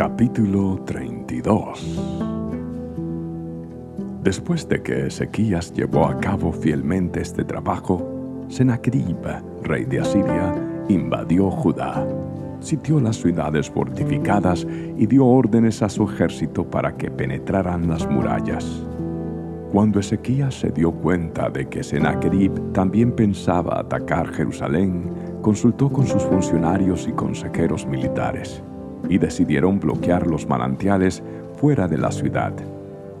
Capítulo 32 Después de que Ezequías llevó a cabo fielmente este trabajo, Sennacherib, rey de Asiria, invadió Judá, sitió las ciudades fortificadas y dio órdenes a su ejército para que penetraran las murallas. Cuando Ezequías se dio cuenta de que Sennacherib también pensaba atacar Jerusalén, consultó con sus funcionarios y consejeros militares y decidieron bloquear los manantiales fuera de la ciudad.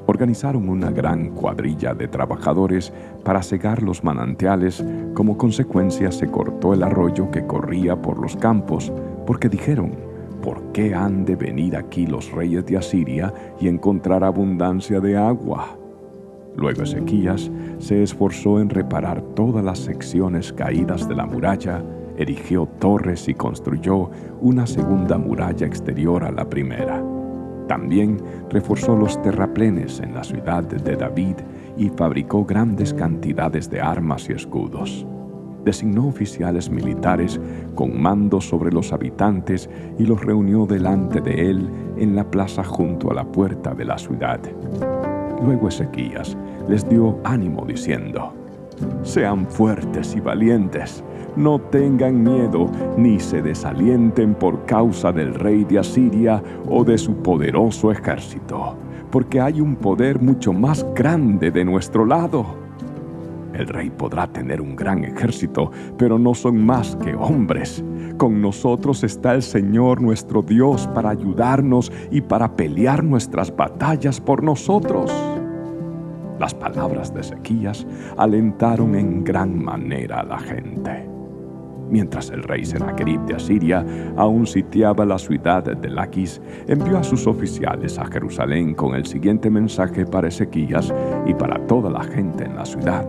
Organizaron una gran cuadrilla de trabajadores para cegar los manantiales. Como consecuencia se cortó el arroyo que corría por los campos, porque dijeron, ¿por qué han de venir aquí los reyes de Asiria y encontrar abundancia de agua? Luego Ezequías se esforzó en reparar todas las secciones caídas de la muralla, erigió torres y construyó una segunda muralla exterior a la primera. También reforzó los terraplenes en la ciudad de David y fabricó grandes cantidades de armas y escudos. Designó oficiales militares con mando sobre los habitantes y los reunió delante de él en la plaza junto a la puerta de la ciudad. Luego Ezequías les dio ánimo diciendo, Sean fuertes y valientes, no tengan miedo ni se desalienten por causa del rey de Asiria o de su poderoso ejército, porque hay un poder mucho más grande de nuestro lado. El rey podrá tener un gran ejército, pero no son más que hombres. Con nosotros está el Señor nuestro Dios para ayudarnos y para pelear nuestras batallas por nosotros. Las palabras de Ezequías alentaron en gran manera a la gente. Mientras el rey Sennacherib de Asiria aún sitiaba la ciudad de Laquis, envió a sus oficiales a Jerusalén con el siguiente mensaje para Ezequías y para toda la gente en la ciudad.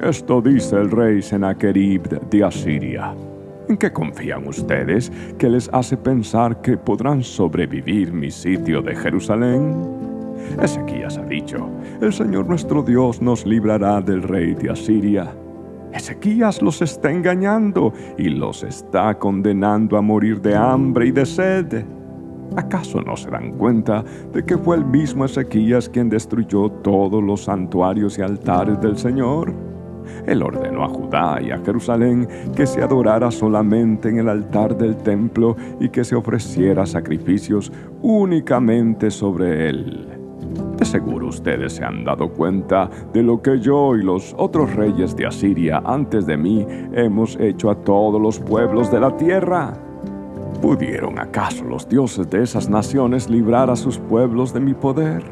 Esto dice el rey Sennacherib de Asiria. ¿En qué confían ustedes que les hace pensar que podrán sobrevivir mi sitio de Jerusalén? Ezequías ha dicho, el Señor nuestro Dios nos librará del rey de Asiria. Ezequías los está engañando y los está condenando a morir de hambre y de sed. ¿Acaso no se dan cuenta de que fue el mismo Ezequías quien destruyó todos los santuarios y altares del Señor? Él ordenó a Judá y a Jerusalén que se adorara solamente en el altar del templo y que se ofreciera sacrificios únicamente sobre él. De seguro ustedes se han dado cuenta de lo que yo y los otros reyes de Asiria antes de mí hemos hecho a todos los pueblos de la tierra. ¿Pudieron acaso los dioses de esas naciones librar a sus pueblos de mi poder?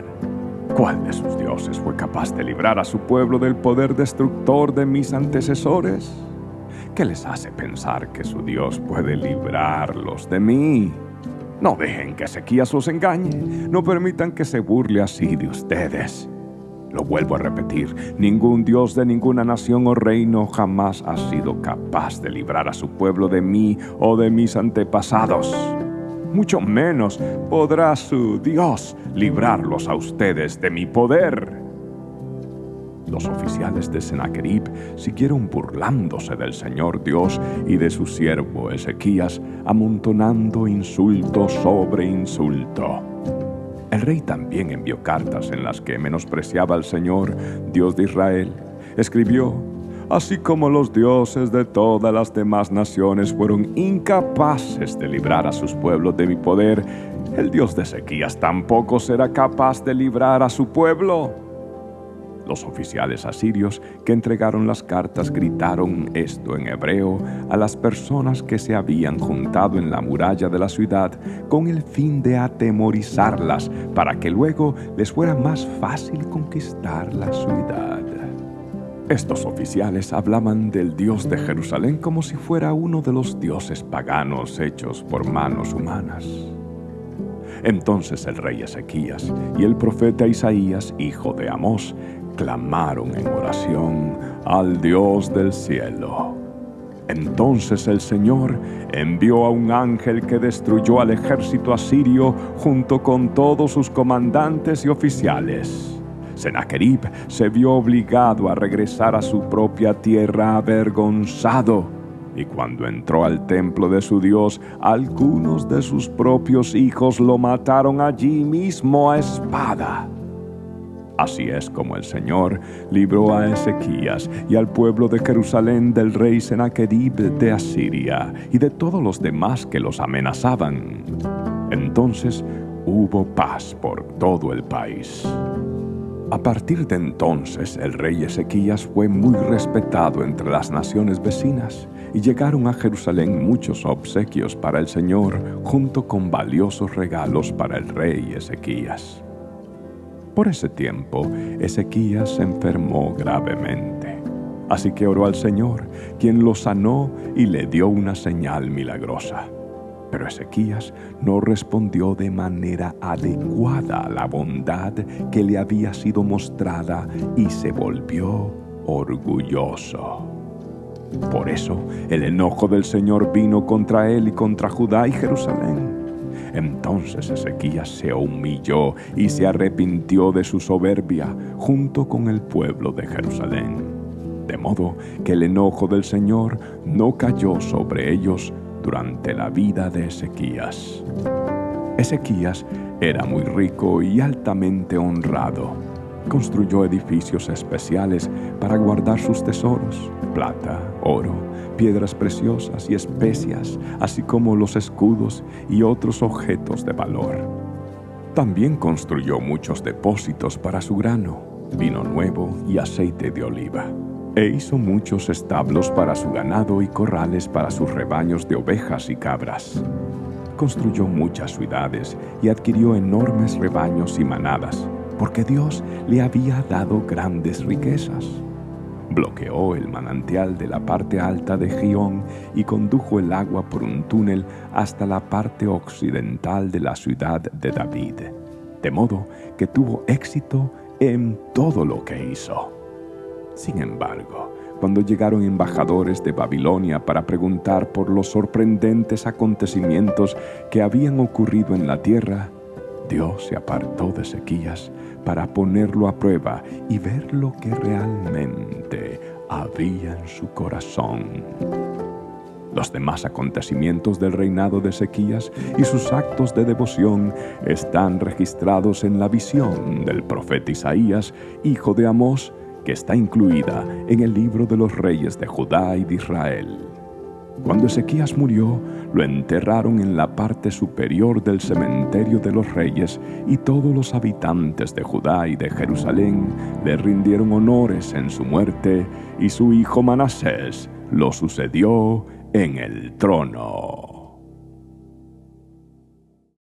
¿Cuál de sus dioses fue capaz de librar a su pueblo del poder destructor de mis antecesores? ¿Qué les hace pensar que su Dios puede librarlos de mí? No dejen que Ezequías los engañe. No permitan que se burle así de ustedes. Lo vuelvo a repetir, ningún Dios de ninguna nación o reino jamás ha sido capaz de librar a su pueblo de mí o de mis antepasados. Mucho menos podrá su Dios librarlos a ustedes de mi poder. Los oficiales de Sennacherib siguieron burlándose del Señor Dios y de su siervo Ezequías, amontonando insulto sobre insulto. El rey también envió cartas en las que menospreciaba al Señor, Dios de Israel. Escribió, así como los dioses de todas las demás naciones fueron incapaces de librar a sus pueblos de mi poder, el Dios de Ezequías tampoco será capaz de librar a su pueblo. Los oficiales asirios que entregaron las cartas gritaron esto en hebreo a las personas que se habían juntado en la muralla de la ciudad con el fin de atemorizarlas para que luego les fuera más fácil conquistar la ciudad. Estos oficiales hablaban del Dios de Jerusalén como si fuera uno de los dioses paganos hechos por manos humanas. Entonces el rey Ezequías y el profeta Isaías, hijo de Amós, clamaron en oración al Dios del cielo. Entonces el Señor envió a un ángel que destruyó al ejército asirio junto con todos sus comandantes y oficiales. Sennacherib se vio obligado a regresar a su propia tierra avergonzado Y cuando entró al templo de su Dios, algunos de sus propios hijos lo mataron allí mismo a espada. Así es como el Señor libró a Ezequías y al pueblo de Jerusalén del rey Sennacherib de Asiria y de todos los demás que los amenazaban. Entonces hubo paz por todo el país. A partir de entonces el rey Ezequías fue muy respetado entre las naciones vecinas y llegaron a Jerusalén muchos obsequios para el Señor junto con valiosos regalos para el rey Ezequías. Por ese tiempo, Ezequías se enfermó gravemente. Así que oró al Señor, quien lo sanó y le dio una señal milagrosa. Pero Ezequías no respondió de manera adecuada a la bondad que le había sido mostrada y se volvió orgulloso. Por eso el enojo del Señor vino contra él y contra Judá y Jerusalén. Entonces Ezequías se humilló y se arrepintió de su soberbia junto con el pueblo de Jerusalén. De modo que el enojo del Señor no cayó sobre ellos durante la vida de Ezequías. Ezequías era muy rico y altamente honrado. Construyó edificios especiales para guardar sus tesoros, plata, oro, piedras preciosas y especias, así como los escudos y otros objetos de valor. También construyó muchos depósitos para su grano, vino nuevo y aceite de oliva. E hizo muchos establos para su ganado y corrales para sus rebaños de ovejas y cabras. Construyó muchas ciudades y adquirió enormes rebaños y manadas, porque Dios le había dado grandes riquezas bloqueó el manantial de la parte alta de Gión y condujo el agua por un túnel hasta la parte occidental de la ciudad de David, de modo que tuvo éxito en todo lo que hizo. Sin embargo, cuando llegaron embajadores de Babilonia para preguntar por los sorprendentes acontecimientos que habían ocurrido en la tierra, Dios se apartó de Ezequías para ponerlo a prueba y ver lo que realmente había en su corazón. Los demás acontecimientos del reinado de Ezequías y sus actos de devoción están registrados en la visión del profeta Isaías, hijo de Amós, que está incluida en el libro de los reyes de Judá y de Israel. Cuando Ezequías murió, lo enterraron en la parte superior del cementerio de los reyes y todos los habitantes de Judá y de Jerusalén le rindieron honores en su muerte y su hijo Manasés lo sucedió en el trono.